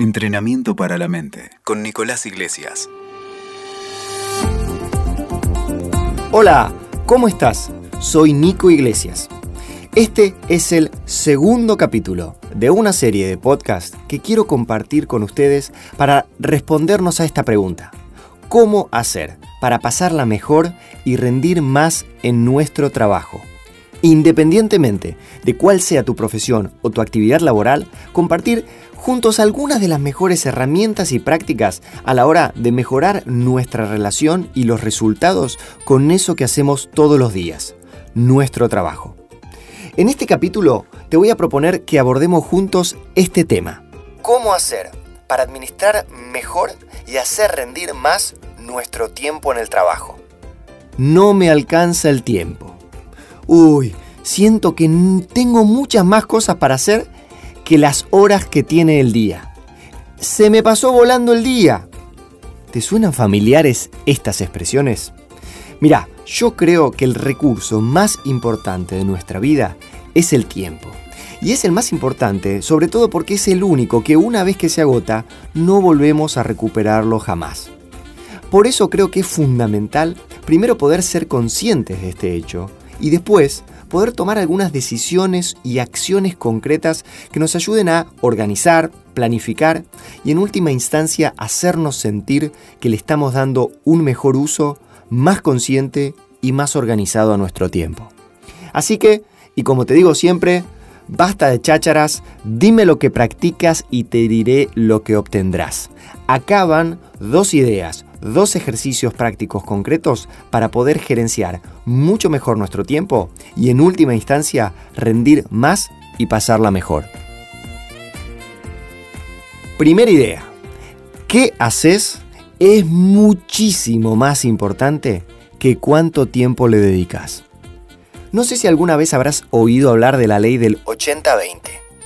Entrenamiento para la mente con Nicolás Iglesias. Hola, ¿cómo estás? Soy Nico Iglesias. Este es el segundo capítulo de una serie de podcasts que quiero compartir con ustedes para respondernos a esta pregunta. ¿Cómo hacer para pasarla mejor y rendir más en nuestro trabajo? Independientemente de cuál sea tu profesión o tu actividad laboral, compartir juntos algunas de las mejores herramientas y prácticas a la hora de mejorar nuestra relación y los resultados con eso que hacemos todos los días, nuestro trabajo. En este capítulo te voy a proponer que abordemos juntos este tema. ¿Cómo hacer para administrar mejor y hacer rendir más nuestro tiempo en el trabajo? No me alcanza el tiempo uy, siento que tengo muchas más cosas para hacer que las horas que tiene el día. Se me pasó volando el día. ¿Te suenan familiares estas expresiones? Mira, yo creo que el recurso más importante de nuestra vida es el tiempo. Y es el más importante, sobre todo porque es el único que una vez que se agota, no volvemos a recuperarlo jamás. Por eso creo que es fundamental primero poder ser conscientes de este hecho y después poder tomar algunas decisiones y acciones concretas que nos ayuden a organizar, planificar y en última instancia hacernos sentir que le estamos dando un mejor uso, más consciente y más organizado a nuestro tiempo. Así que, y como te digo siempre, basta de chácharas, dime lo que practicas y te diré lo que obtendrás. Acaban dos ideas, dos ejercicios prácticos concretos para poder gerenciar mucho mejor nuestro tiempo y en última instancia rendir más y pasarla mejor. Primera idea. ¿Qué haces? Es muchísimo más importante que cuánto tiempo le dedicas. No sé si alguna vez habrás oído hablar de la ley del 80-20,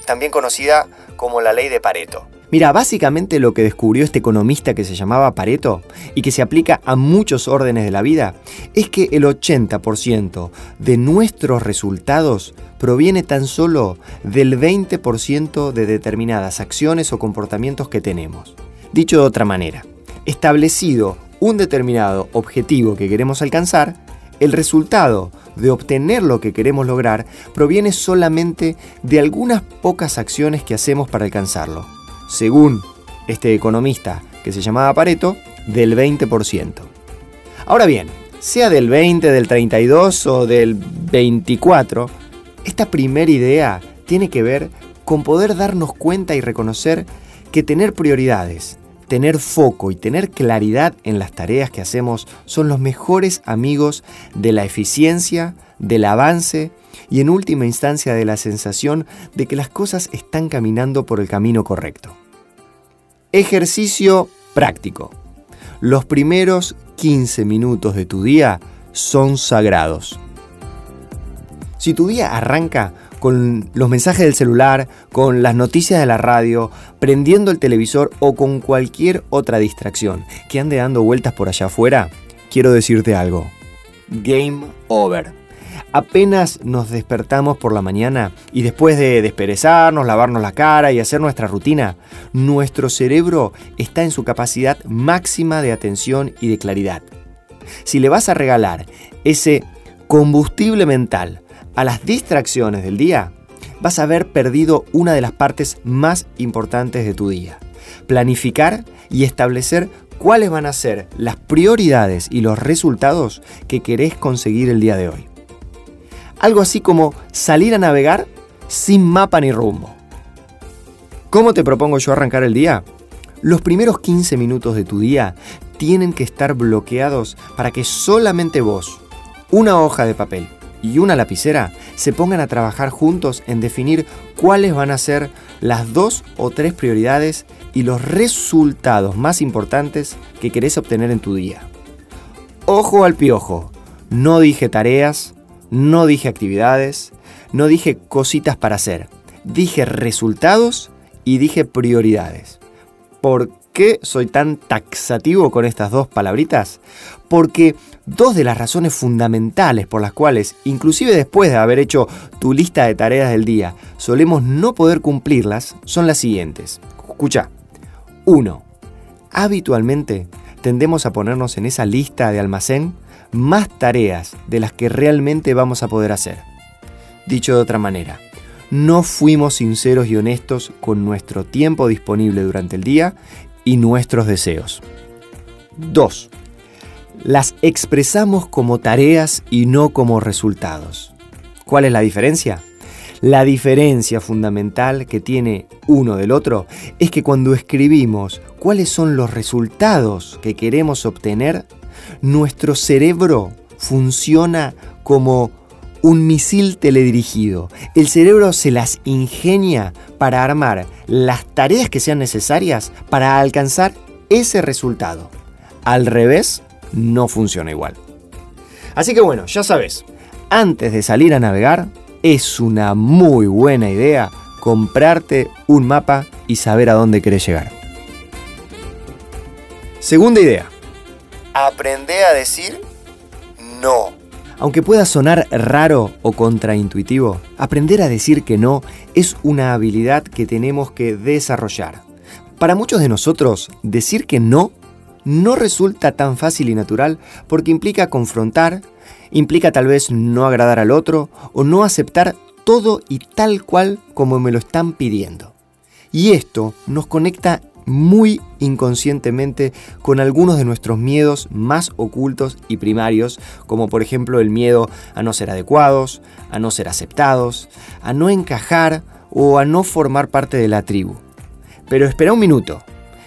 también conocida como la ley de Pareto. Mira, básicamente lo que descubrió este economista que se llamaba Pareto y que se aplica a muchos órdenes de la vida es que el 80% de nuestros resultados proviene tan solo del 20% de determinadas acciones o comportamientos que tenemos. Dicho de otra manera, establecido un determinado objetivo que queremos alcanzar, el resultado de obtener lo que queremos lograr proviene solamente de algunas pocas acciones que hacemos para alcanzarlo según este economista que se llamaba Pareto, del 20%. Ahora bien, sea del 20, del 32 o del 24, esta primera idea tiene que ver con poder darnos cuenta y reconocer que tener prioridades, tener foco y tener claridad en las tareas que hacemos son los mejores amigos de la eficiencia, del avance y en última instancia de la sensación de que las cosas están caminando por el camino correcto. Ejercicio práctico. Los primeros 15 minutos de tu día son sagrados. Si tu día arranca con los mensajes del celular, con las noticias de la radio, prendiendo el televisor o con cualquier otra distracción que ande dando vueltas por allá afuera, quiero decirte algo. Game over apenas nos despertamos por la mañana y después de desperezarnos, lavarnos la cara y hacer nuestra rutina, nuestro cerebro está en su capacidad máxima de atención y de claridad. Si le vas a regalar ese combustible mental a las distracciones del día, vas a haber perdido una de las partes más importantes de tu día. Planificar y establecer cuáles van a ser las prioridades y los resultados que querés conseguir el día de hoy. Algo así como salir a navegar sin mapa ni rumbo. ¿Cómo te propongo yo arrancar el día? Los primeros 15 minutos de tu día tienen que estar bloqueados para que solamente vos, una hoja de papel y una lapicera se pongan a trabajar juntos en definir cuáles van a ser las dos o tres prioridades y los resultados más importantes que querés obtener en tu día. Ojo al piojo, no dije tareas, no dije actividades, no dije cositas para hacer, dije resultados y dije prioridades. ¿Por qué soy tan taxativo con estas dos palabritas? Porque dos de las razones fundamentales por las cuales, inclusive después de haber hecho tu lista de tareas del día, solemos no poder cumplirlas son las siguientes. Escucha, 1. Habitualmente tendemos a ponernos en esa lista de almacén más tareas de las que realmente vamos a poder hacer. Dicho de otra manera, no fuimos sinceros y honestos con nuestro tiempo disponible durante el día y nuestros deseos. 2. Las expresamos como tareas y no como resultados. ¿Cuál es la diferencia? La diferencia fundamental que tiene uno del otro es que cuando escribimos cuáles son los resultados que queremos obtener, nuestro cerebro funciona como un misil teledirigido. El cerebro se las ingenia para armar las tareas que sean necesarias para alcanzar ese resultado. Al revés, no funciona igual. Así que bueno, ya sabes, antes de salir a navegar, es una muy buena idea comprarte un mapa y saber a dónde querés llegar. Segunda idea. Aprende a decir no. Aunque pueda sonar raro o contraintuitivo, aprender a decir que no es una habilidad que tenemos que desarrollar. Para muchos de nosotros, decir que no no resulta tan fácil y natural porque implica confrontar, implica tal vez no agradar al otro o no aceptar todo y tal cual como me lo están pidiendo. Y esto nos conecta muy inconscientemente con algunos de nuestros miedos más ocultos y primarios, como por ejemplo el miedo a no ser adecuados, a no ser aceptados, a no encajar o a no formar parte de la tribu. Pero espera un minuto,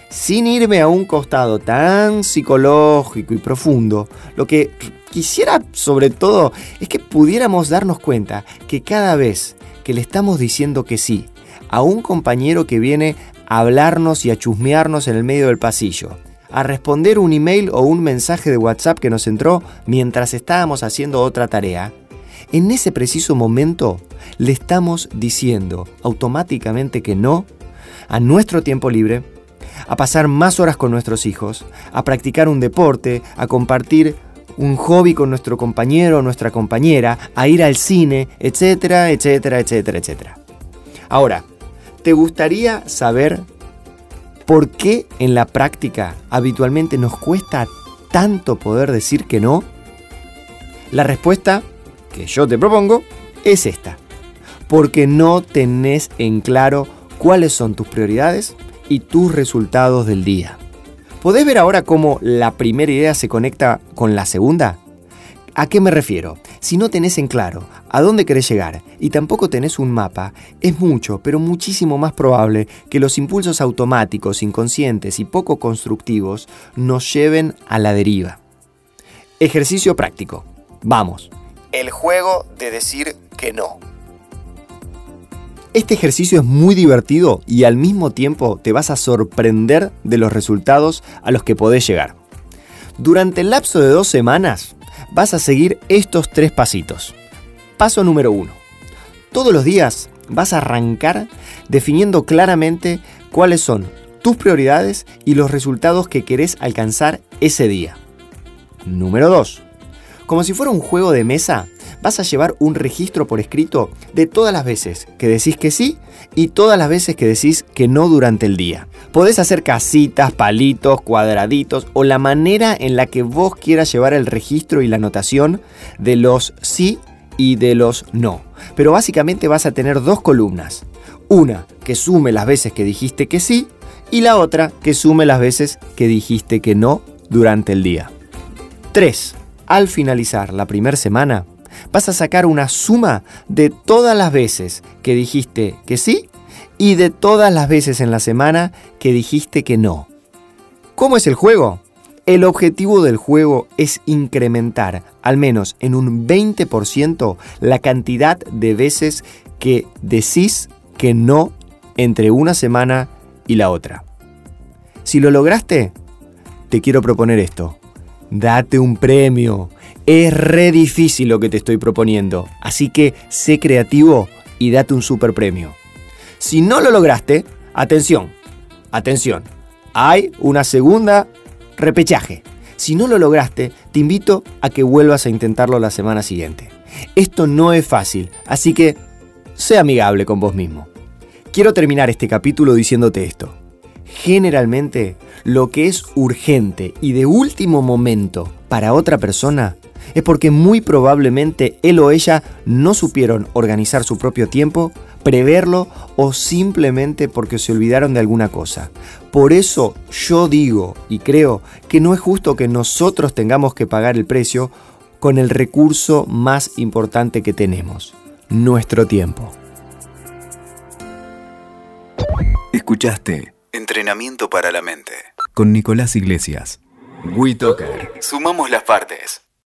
sin irme a un costado tan psicológico y profundo, lo que quisiera sobre todo es que pudiéramos darnos cuenta que cada vez que le estamos diciendo que sí a un compañero que viene a hablarnos y a chusmearnos en el medio del pasillo, a responder un email o un mensaje de WhatsApp que nos entró mientras estábamos haciendo otra tarea, en ese preciso momento le estamos diciendo automáticamente que no a nuestro tiempo libre, a pasar más horas con nuestros hijos, a practicar un deporte, a compartir un hobby con nuestro compañero o nuestra compañera, a ir al cine, etcétera, etcétera, etcétera, etcétera. Ahora, ¿te gustaría saber por qué en la práctica habitualmente nos cuesta tanto poder decir que no? La respuesta que yo te propongo es esta. Porque no tenés en claro cuáles son tus prioridades y tus resultados del día. ¿Podés ver ahora cómo la primera idea se conecta con la segunda? ¿A qué me refiero? Si no tenés en claro a dónde querés llegar y tampoco tenés un mapa, es mucho, pero muchísimo más probable que los impulsos automáticos, inconscientes y poco constructivos nos lleven a la deriva. Ejercicio práctico. Vamos. El juego de decir que no. Este ejercicio es muy divertido y al mismo tiempo te vas a sorprender de los resultados a los que podés llegar. Durante el lapso de dos semanas vas a seguir estos tres pasitos. Paso número uno. Todos los días vas a arrancar definiendo claramente cuáles son tus prioridades y los resultados que querés alcanzar ese día. Número 2. Como si fuera un juego de mesa, vas a llevar un registro por escrito de todas las veces que decís que sí y todas las veces que decís que no durante el día. Podés hacer casitas, palitos, cuadraditos o la manera en la que vos quieras llevar el registro y la anotación de los sí y de los no. Pero básicamente vas a tener dos columnas. Una que sume las veces que dijiste que sí y la otra que sume las veces que dijiste que no durante el día. 3. Al finalizar la primera semana, vas a sacar una suma de todas las veces que dijiste que sí y de todas las veces en la semana que dijiste que no. ¿Cómo es el juego? El objetivo del juego es incrementar al menos en un 20% la cantidad de veces que decís que no entre una semana y la otra. Si lo lograste, te quiero proponer esto. Date un premio. Es re difícil lo que te estoy proponiendo, así que sé creativo y date un super premio. Si no lo lograste, atención, atención, hay una segunda repechaje. Si no lo lograste, te invito a que vuelvas a intentarlo la semana siguiente. Esto no es fácil, así que sé amigable con vos mismo. Quiero terminar este capítulo diciéndote esto. generalmente lo que es urgente y de último momento para otra persona es porque muy probablemente él o ella no supieron organizar su propio tiempo, preverlo o simplemente porque se olvidaron de alguna cosa. Por eso yo digo y creo que no es justo que nosotros tengamos que pagar el precio con el recurso más importante que tenemos, nuestro tiempo. Escuchaste Entrenamiento para la Mente con Nicolás Iglesias. WeToker. Sumamos las partes.